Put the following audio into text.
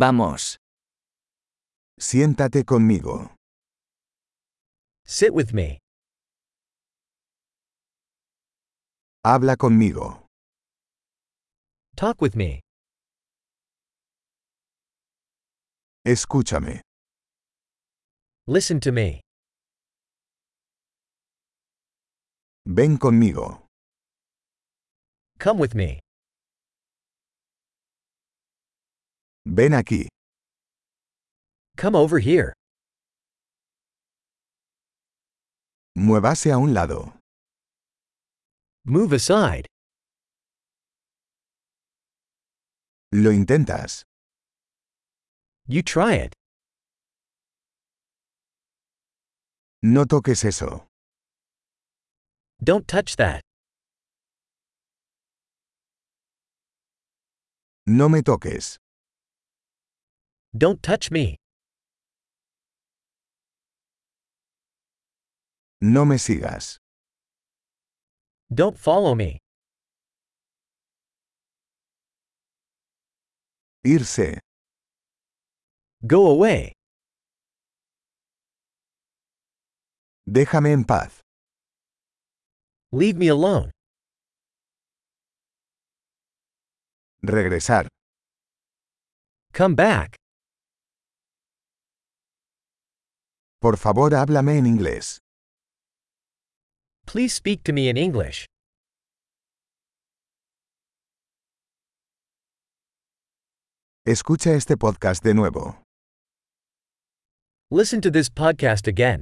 Vamos. Siéntate conmigo. Sit with me. Habla conmigo. Talk with me. Escúchame. Listen to me. Ven conmigo. Come with me. Ven aquí. Come over here. Muévase a un lado. Move aside. Lo intentas. You try it. No toques eso. Don't touch that. No me toques. Don't touch me. No me sigas. Don't follow me. Irse. Go away. Déjame en paz. Leave me alone. Regresar. Come back. Por favor, háblame en inglés. Please speak to me in English. Escucha este podcast de nuevo. Listen to this podcast again.